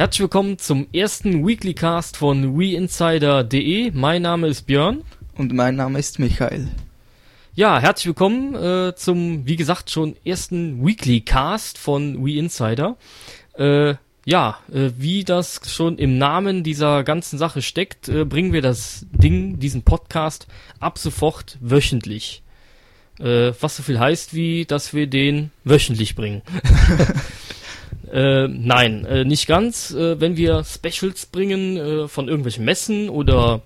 Herzlich willkommen zum ersten Weekly Cast von WeInsider.de. Mein Name ist Björn. Und mein Name ist Michael. Ja, herzlich willkommen äh, zum, wie gesagt, schon ersten Weekly Cast von WeInsider. Äh, ja, äh, wie das schon im Namen dieser ganzen Sache steckt, äh, bringen wir das Ding, diesen Podcast ab sofort wöchentlich. Äh, was so viel heißt, wie dass wir den wöchentlich bringen. Äh, nein, äh, nicht ganz. Äh, wenn wir Specials bringen äh, von irgendwelchen Messen oder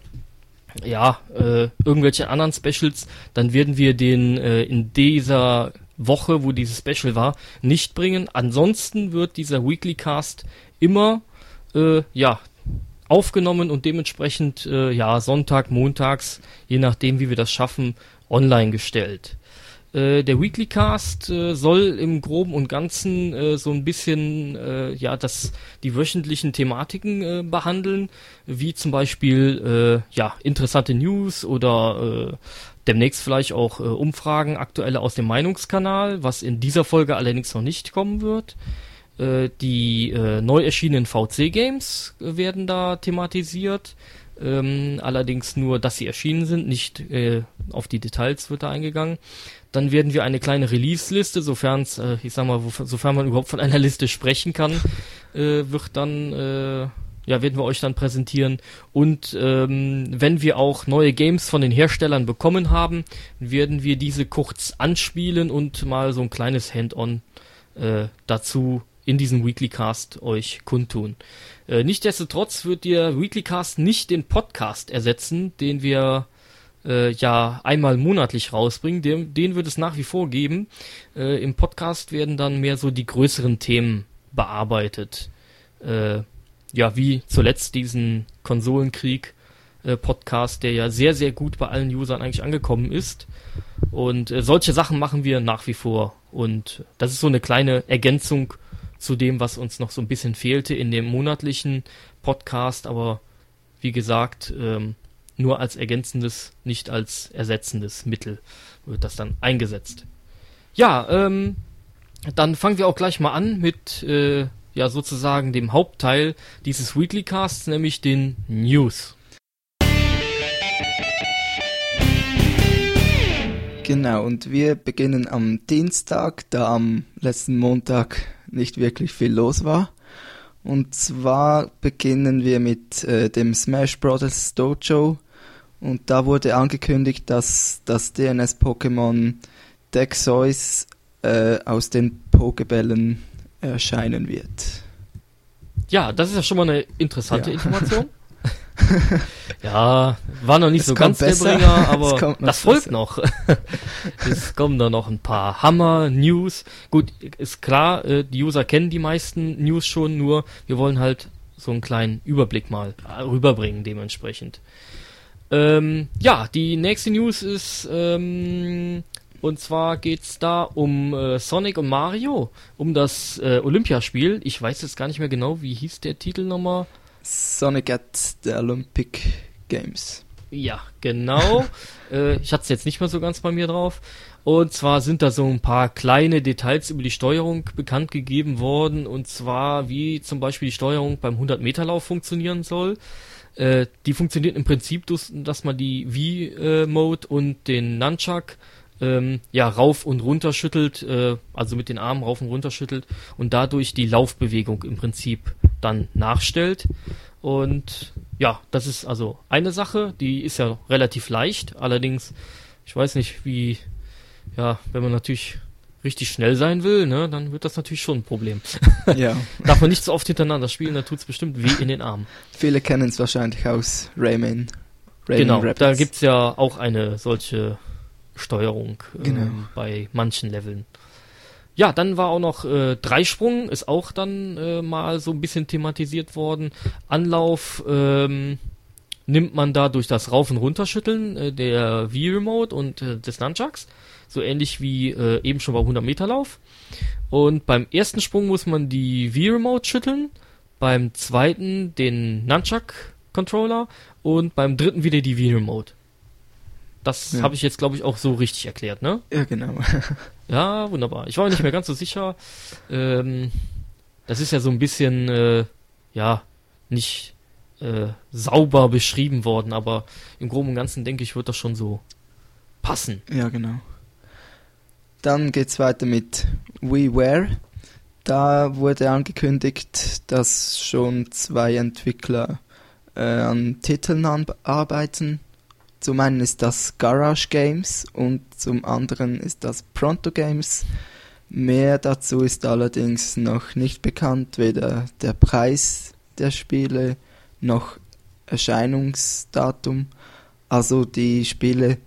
ja, äh, irgendwelche anderen Specials, dann werden wir den äh, in dieser Woche, wo dieses Special war, nicht bringen. Ansonsten wird dieser Weekly Cast immer ja aufgenommen und dementsprechend ja Sonntag, montags, je nachdem wie wir das schaffen, online gestellt. Äh, der Weekly Cast äh, soll im Groben und Ganzen äh, so ein bisschen äh, ja das die wöchentlichen Thematiken äh, behandeln, wie zum Beispiel ja interessante News oder demnächst vielleicht auch Umfragen aktuelle aus dem Meinungskanal, was in dieser Folge allerdings noch nicht kommen wird. Die neu erschienenen VC Games werden da thematisiert. Ähm, allerdings nur, dass sie erschienen sind, nicht äh, auf die Details wird da eingegangen. Dann werden wir eine kleine Release-Liste, sofern äh, ich sag mal, sofern man überhaupt von einer Liste sprechen kann, äh, wird dann, äh, ja, werden wir euch dann präsentieren. Und ähm, wenn wir auch neue Games von den Herstellern bekommen haben, werden wir diese kurz anspielen und mal so ein kleines Hand-on äh, dazu in diesem Weekly Cast euch kundtun. Äh, Nichtsdestotrotz wird der Weekly Cast nicht den Podcast ersetzen, den wir äh, ja einmal monatlich rausbringen. Den, den wird es nach wie vor geben. Äh, Im Podcast werden dann mehr so die größeren Themen bearbeitet. Äh, ja, wie zuletzt diesen Konsolenkrieg äh, Podcast, der ja sehr, sehr gut bei allen Usern eigentlich angekommen ist. Und äh, solche Sachen machen wir nach wie vor. Und das ist so eine kleine Ergänzung zu dem, was uns noch so ein bisschen fehlte in dem monatlichen Podcast. Aber wie gesagt, ähm, nur als ergänzendes, nicht als ersetzendes Mittel wird das dann eingesetzt. Ja, ähm, dann fangen wir auch gleich mal an mit äh, ja sozusagen dem Hauptteil dieses Weekly Casts, nämlich den News. Genau, und wir beginnen am Dienstag, da am letzten Montag nicht wirklich viel los war. Und zwar beginnen wir mit äh, dem Smash Bros. Dojo. Und da wurde angekündigt, dass das DNS-Pokémon Dexois äh, aus den Pokebällen erscheinen wird. Ja, das ist ja schon mal eine interessante ja. Information. ja, war noch nicht es so ganz besser. der Bringer, aber das folgt noch. es kommen da noch ein paar Hammer-News. Gut, ist klar, äh, die User kennen die meisten News schon, nur wir wollen halt so einen kleinen Überblick mal rüberbringen dementsprechend. Ähm, ja, die nächste News ist, ähm, und zwar geht's da um äh, Sonic und Mario, um das äh, Olympiaspiel. Ich weiß jetzt gar nicht mehr genau, wie hieß der Titel nochmal. Sonic at the Olympic Games. Ja, genau. äh, ich hatte es jetzt nicht mehr so ganz bei mir drauf. Und zwar sind da so ein paar kleine Details über die Steuerung bekannt gegeben worden. Und zwar, wie zum Beispiel die Steuerung beim 100-Meter-Lauf funktionieren soll. Äh, die funktioniert im Prinzip, dass man die V-Mode und den Nunchuck ähm, ja, rauf und runter schüttelt, äh, also mit den Armen rauf und runter schüttelt und dadurch die Laufbewegung im Prinzip dann nachstellt. Und ja, das ist also eine Sache, die ist ja relativ leicht. Allerdings, ich weiß nicht, wie, ja, wenn man natürlich richtig schnell sein will, ne, dann wird das natürlich schon ein Problem. Ja. Darf man nicht so oft hintereinander spielen, dann tut es bestimmt weh in den Armen. Viele kennen es wahrscheinlich aus Rayman. Rayman genau, Rapids. da gibt's ja auch eine solche Steuerung genau. ähm, bei manchen Leveln. Ja, dann war auch noch äh, Dreisprung, ist auch dann äh, mal so ein bisschen thematisiert worden. Anlauf ähm, nimmt man da durch das Rauf- und Runterschütteln äh, der V-Remote und äh, des Nunchucks. So ähnlich wie äh, eben schon beim 100-Meter-Lauf. Und beim ersten Sprung muss man die V-Remote schütteln. Beim zweiten den Nunchuck-Controller. Und beim dritten wieder die V-Remote. Das ja. habe ich jetzt, glaube ich, auch so richtig erklärt, ne? Ja, genau. ja, wunderbar. Ich war mir nicht mehr ganz so sicher. Ähm, das ist ja so ein bisschen, äh, ja, nicht äh, sauber beschrieben worden, aber im Groben und Ganzen denke ich, wird das schon so passen. Ja, genau. Dann geht's weiter mit WeWare. Da wurde angekündigt, dass schon zwei Entwickler äh, an Titeln arbeiten. Zum einen ist das Garage Games und zum anderen ist das Pronto Games. Mehr dazu ist allerdings noch nicht bekannt, weder der Preis der Spiele noch Erscheinungsdatum. Also die Spiele,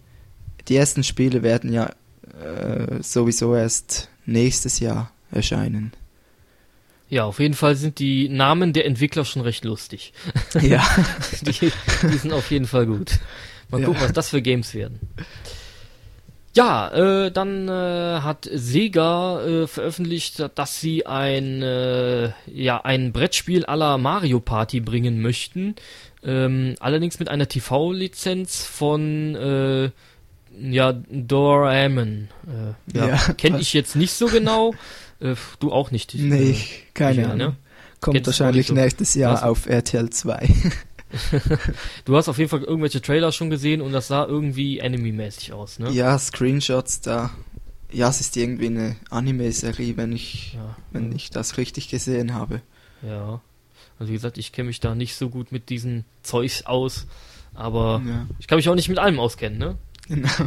die ersten Spiele werden ja äh, sowieso erst nächstes Jahr erscheinen. Ja, auf jeden Fall sind die Namen der Entwickler schon recht lustig. Ja. die, die sind auf jeden Fall gut. Mal gucken, ja. was das für Games werden. Ja, äh, dann äh, hat Sega äh, veröffentlicht, dass sie ein, äh, ja, ein Brettspiel aller Mario Party bringen möchten. Ähm, allerdings mit einer TV-Lizenz von äh, ja, Doraemon. Äh, ja, ja kenne ich jetzt nicht so genau. Du auch nicht. Nee, keine Ahnung. Ne? Kommt Kennst wahrscheinlich so. nächstes Jahr Was? auf RTL 2. du hast auf jeden Fall irgendwelche Trailer schon gesehen und das sah irgendwie Anime-mäßig aus, ne? Ja, Screenshots da. Ja, es ist irgendwie eine Anime-Serie, wenn ich, ja. wenn ich das richtig gesehen habe. Ja. Also wie gesagt, ich kenne mich da nicht so gut mit diesen Zeugs aus, aber ja. ich kann mich auch nicht mit allem auskennen, ne? Genau.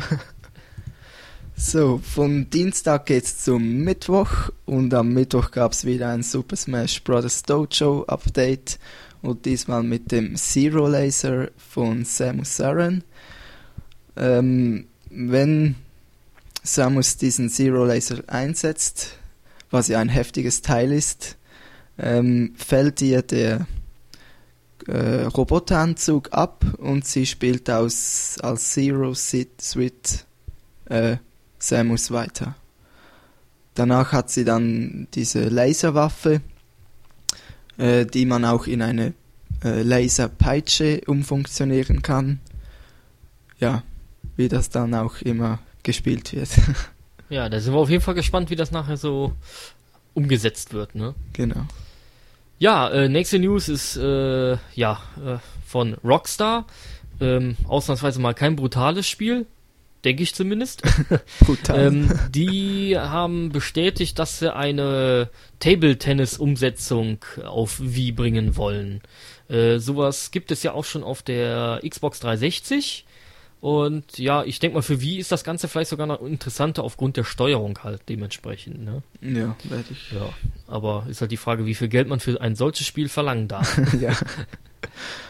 So, von Dienstag geht's zum Mittwoch und am Mittwoch gab's wieder ein Super Smash Bros. Dojo Update und diesmal mit dem Zero Laser von Samus Aran. Ähm, wenn Samus diesen Zero Laser einsetzt, was ja ein heftiges Teil ist, ähm, fällt ihr der äh, Roboteranzug ab und sie spielt aus, als Zero Suite äh, Samus weiter. Danach hat sie dann diese Laserwaffe, äh, die man auch in eine äh, Laserpeitsche umfunktionieren kann. Ja, wie das dann auch immer gespielt wird. ja, da sind wir auf jeden Fall gespannt, wie das nachher so umgesetzt wird, ne? Genau. Ja, äh, nächste News ist äh, ja äh, von Rockstar. Ähm, ausnahmsweise mal kein brutales Spiel, denke ich zumindest. ähm, die haben bestätigt, dass sie eine Table-Tennis-Umsetzung auf Wii bringen wollen. Äh, sowas gibt es ja auch schon auf der Xbox 360. Und ja, ich denke mal, für Wii ist das Ganze vielleicht sogar noch interessanter aufgrund der Steuerung halt dementsprechend. Ne? Ja, werde ich. Ja, aber ist halt die Frage, wie viel Geld man für ein solches Spiel verlangen darf. ja.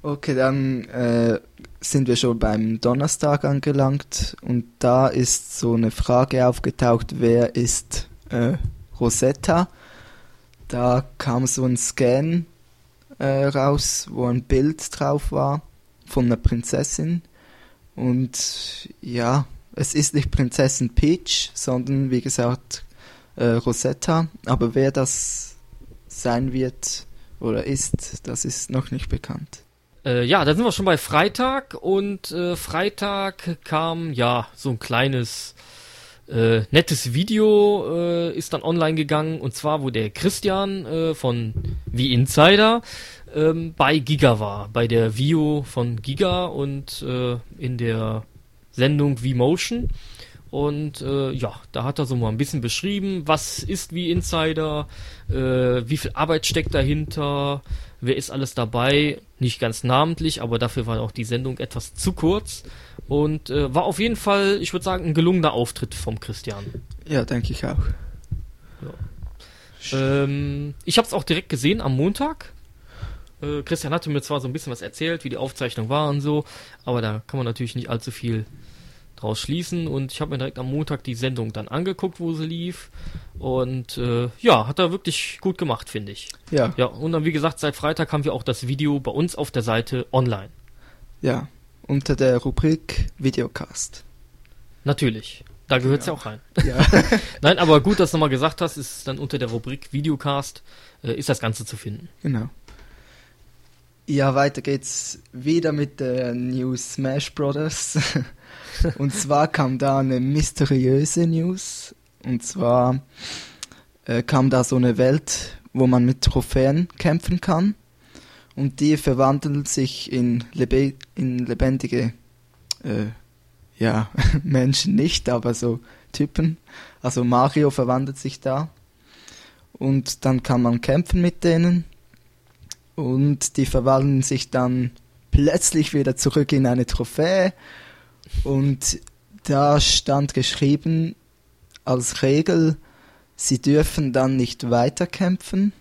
Okay, dann äh, sind wir schon beim Donnerstag angelangt und da ist so eine Frage aufgetaucht, wer ist äh, Rosetta? Da kam so ein Scan äh, raus, wo ein Bild drauf war von einer Prinzessin und ja, es ist nicht Prinzessin Peach, sondern wie gesagt äh, Rosetta, aber wer das sein wird oder ist, das ist noch nicht bekannt. Äh, ja, da sind wir schon bei Freitag und äh, Freitag kam ja so ein kleines äh, nettes Video äh, ist dann online gegangen und zwar wo der Christian äh, von Wie Insider ähm, bei Giga war, bei der Vio von Giga und äh, in der Sendung V-Motion. Und äh, ja, da hat er so mal ein bisschen beschrieben, was ist wie Insider, äh, wie viel Arbeit steckt dahinter, wer ist alles dabei. Nicht ganz namentlich, aber dafür war auch die Sendung etwas zu kurz. Und äh, war auf jeden Fall, ich würde sagen, ein gelungener Auftritt vom Christian. Ja, denke ich auch. Ja. Ähm, ich habe es auch direkt gesehen am Montag. Äh, Christian hatte mir zwar so ein bisschen was erzählt, wie die Aufzeichnung war und so, aber da kann man natürlich nicht allzu viel draus schließen. Und ich habe mir direkt am Montag die Sendung dann angeguckt, wo sie lief. Und äh, ja, hat er wirklich gut gemacht, finde ich. Ja. Ja, und dann, wie gesagt, seit Freitag haben wir auch das Video bei uns auf der Seite online. Ja, unter der Rubrik Videocast. Natürlich. Da gehört es ja. ja. auch rein. Ja. Nein, aber gut, dass du nochmal gesagt hast, ist dann unter der Rubrik Videocast, äh, ist das Ganze zu finden. Genau. Ja, weiter geht's wieder mit der New Smash Brothers. und zwar kam da eine mysteriöse News. Und zwar äh, kam da so eine Welt, wo man mit Trophäen kämpfen kann. Und die verwandeln sich in, lebe in lebendige, äh, ja, Menschen nicht, aber so Typen. Also Mario verwandelt sich da. Und dann kann man kämpfen mit denen. Und die verwandeln sich dann plötzlich wieder zurück in eine Trophäe. Und da stand geschrieben als Regel, sie dürfen dann nicht weiterkämpfen.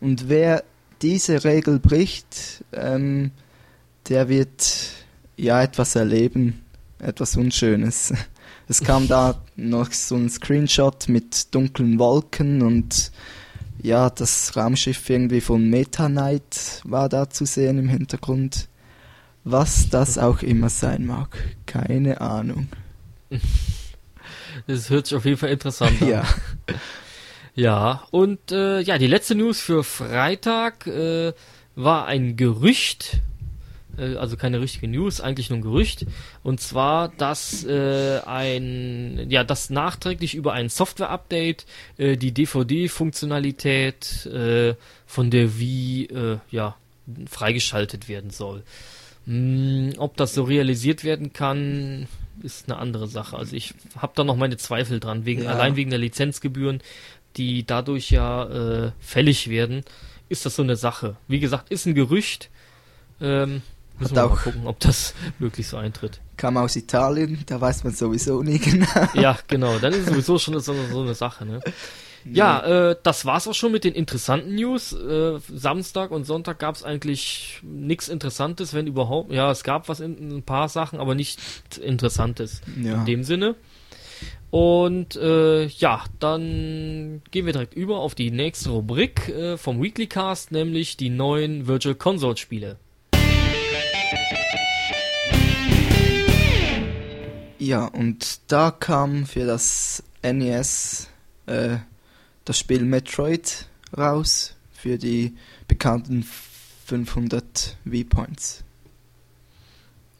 Und wer diese Regel bricht, ähm, der wird ja etwas erleben, etwas Unschönes. Es kam da noch so ein Screenshot mit dunklen Wolken und ja, das Raumschiff irgendwie von Meta Knight war da zu sehen im Hintergrund. Was das auch immer sein mag. Keine Ahnung. Das hört sich auf jeden Fall interessant an. Ja. Ja, und äh, ja, die letzte News für Freitag äh, war ein Gerücht, äh, also keine richtige News, eigentlich nur ein Gerücht, und zwar, dass äh, ein, ja, dass nachträglich über ein Software-Update äh, die DVD-Funktionalität äh, von der Wii, äh, ja, freigeschaltet werden soll. Hm, ob das so realisiert werden kann, ist eine andere Sache. Also ich habe da noch meine Zweifel dran, wegen Ja. allein wegen der Lizenzgebühren, die dadurch ja äh, fällig werden, ist das so eine Sache. Wie gesagt, ist ein Gerücht. Ähm, müssen wir mal auch- gucken, ob das wirklich so eintritt. Kam aus Italien, da weiß man sowieso nie genau. Ja, genau. Dann ist es sowieso schon so, so eine Sache. Ne? Ja, äh, das war's auch schon mit den interessanten News. Äh, Samstag und Sonntag gab's eigentlich nichts Interessantes, wenn überhaupt. Ja, es gab was in ein paar Sachen, aber nicht Interessantes Ja. in dem Sinne. Und äh, ja, dann gehen wir direkt über auf die nächste Rubrik äh, vom Weekly Cast, nämlich die neuen Virtual Console Spiele. Ja, und da kam für das NES äh, das Spiel Metroid raus für die bekannten 500 V-Points.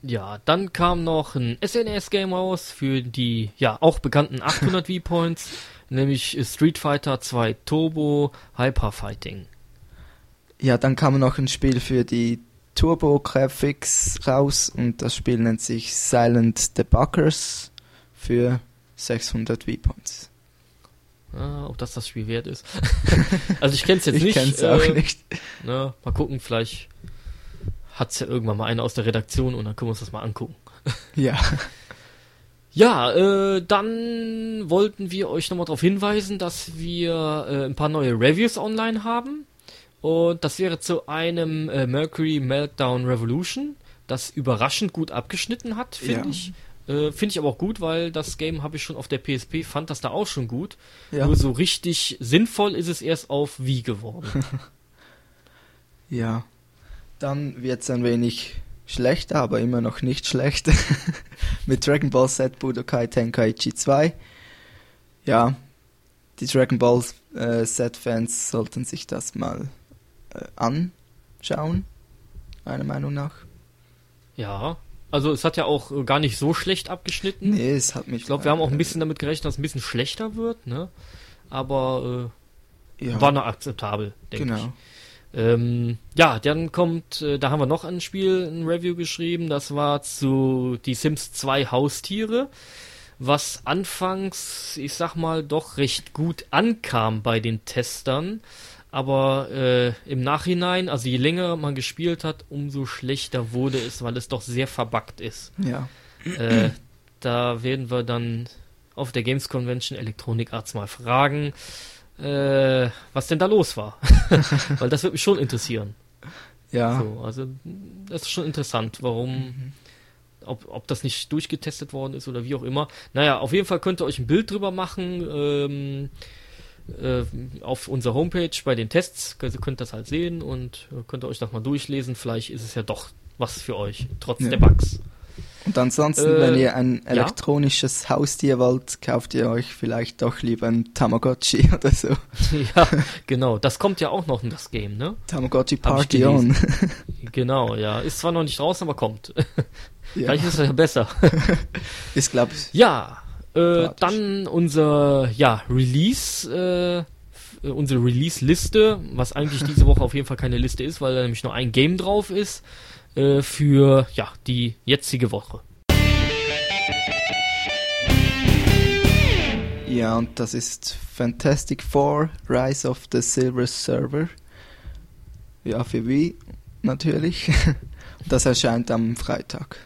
Ja, dann kam noch ein SNES-Game raus für die, ja, auch bekannten 800 V-Points, nämlich Street Fighter 2 Turbo Hyper Fighting. Ja, dann kam noch ein Spiel für die Turbo Graphics raus und das Spiel nennt sich Silent Debuggers für 600 V-Points. Ah, ob das das Spiel wert ist. also ich kenn's jetzt Ich nicht. kenn's auch äh, nicht. Ne, mal gucken, vielleicht hat's ja irgendwann mal einer aus der Redaktion und dann können wir uns das mal angucken. Ja. Ja, äh, dann wollten wir euch nochmal darauf hinweisen, dass wir äh, ein paar neue Reviews online haben. Und das wäre zu einem äh, Mercury Meltdown Revolution, das überraschend gut abgeschnitten hat, finde Ja. ich. Äh, finde ich aber auch gut, weil das Game habe ich schon auf der PSP, fand das da auch schon gut. Ja. Nur so richtig sinnvoll ist es erst auf Wii geworden. Ja. Dann wird's ein wenig schlechter, aber immer noch nicht schlecht. Mit Dragon Ball Z Budokai Tenkaichi 2. Ja, die Dragon Ball äh, Z-Fans sollten sich das mal anschauen, meiner Meinung nach. ja, also es hat ja auch äh, gar nicht so schlecht abgeschnitten. Nee, es hat mich. Ich glaube, wir haben auch ein bisschen damit gerechnet, dass es ein bisschen schlechter wird, ne? Aber äh, ja, war noch akzeptabel, denke ich. genau. Ähm, ja, dann kommt, äh, da haben wir noch ein Spiel, ein Review geschrieben, das war zu Die Sims 2 Haustiere, was anfangs, ich sag mal, doch recht gut ankam bei den Testern, aber äh, im Nachhinein, also je länger man gespielt hat, umso schlechter wurde es, weil es doch sehr verbuggt ist. Ja. Äh, da werden wir dann auf der Games Convention Electronic Arts mal fragen, äh, was denn da los war. Weil das wird mich schon interessieren. Ja. So, also das ist schon interessant, warum, ob, ob das nicht durchgetestet worden ist oder wie auch immer. Naja, auf jeden Fall könnt ihr euch ein Bild drüber machen. Ähm, äh, auf unserer Homepage bei den Tests könnt ihr könnt das halt sehen und äh, könnt ihr euch das mal durchlesen. Vielleicht ist es ja doch was für euch, trotz Ja. der Bugs. Und ansonsten, Äh, wenn ihr ein ja? elektronisches Haustier wollt, kauft ihr euch vielleicht doch lieber ein Tamagotchi oder so. ja, genau. Das kommt ja auch noch in das Game, ne? Tamagotchi Party on. Genau, ja. Ist zwar noch nicht draußen, aber kommt. ja. Vielleicht ist es ja besser. Ich, Ja, äh, dann unser ja, Release äh, äh, unsere Release-Liste, was eigentlich diese Woche auf jeden Fall keine Liste ist, weil da nämlich nur ein Game drauf ist, äh, für ja, die jetzige Woche. Ja, und das ist Fantastic Four, Rise of the Silver Server. Ja, für Wii natürlich. Das erscheint am Freitag.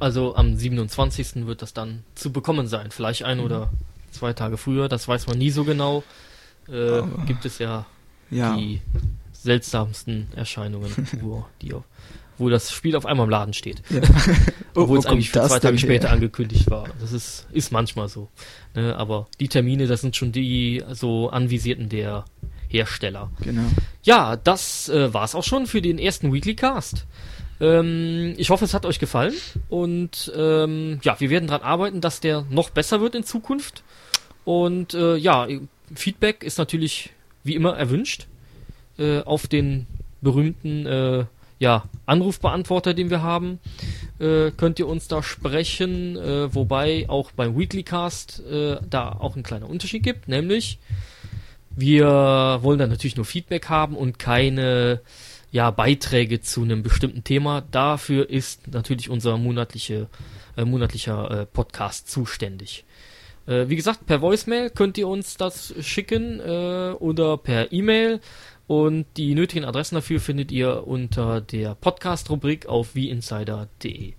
Also am 27. wird das dann zu bekommen sein. Vielleicht ein mhm. oder zwei Tage früher, das weiß man nie so genau. Äh, gibt es ja, ja, die seltsamsten Erscheinungen, wo, die, wo das Spiel auf einmal im Laden steht. Ja. Obwohl es eigentlich für zwei Tage später her? angekündigt war. Das ist, ist manchmal so. Ne? Aber die Termine, das sind schon die so anvisierten der Hersteller. Genau. Ja, das äh, war's auch schon für den ersten Weekly Cast. Ähm, ich hoffe, es hat euch gefallen. Und ähm, ja, wir werden daran arbeiten, dass der noch besser wird in Zukunft. Und äh, ja, Feedback ist natürlich wie immer erwünscht äh, auf den berühmten äh, ja, Anrufbeantworter, den wir haben, äh, könnt ihr uns da sprechen, äh, wobei auch beim Weeklycast äh, da auch ein kleiner Unterschied gibt, nämlich wir wollen da natürlich nur Feedback haben und keine ja, Beiträge zu einem bestimmten Thema. Dafür ist natürlich unser monatliche, äh, monatlicher äh, Podcast zuständig. Äh, wie gesagt, per Voicemail könnt ihr uns das schicken äh, oder per E-Mail. Und die nötigen Adressen dafür findet ihr unter der Podcast-Rubrik auf wieinsider.de.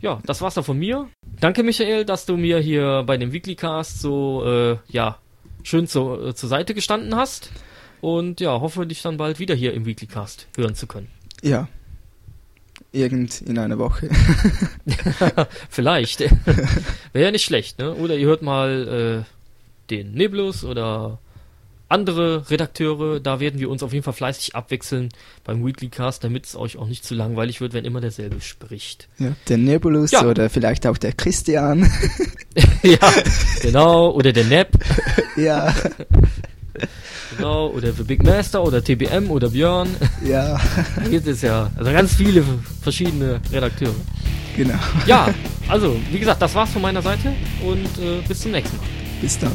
Ja, das war's dann von mir. Danke, Michael, dass du mir hier bei dem Weeklycast so, äh, ja, schön zu, äh, zur Seite gestanden hast. Und ja, hoffe dich dann bald wieder hier im Weeklycast hören zu können. Ja. Irgend in einer Woche. Vielleicht. Wäre ja nicht schlecht, ne? Oder ihr hört mal äh, den Nebulus oder andere Redakteure, da werden wir uns auf jeden Fall fleißig abwechseln beim Weeklycast, damit es euch auch nicht zu langweilig wird, wenn immer derselbe spricht. Ja, der Nebulus ja. oder vielleicht auch der Christian. ja, genau, oder der Neb. ja. Genau, oder The Big Master oder TBM oder Björn. Ja. Da gibt es ja also ganz viele verschiedene Redakteure. Genau. Ja, also wie gesagt, das war's von meiner Seite und äh, bis zum nächsten Mal. Bis dann.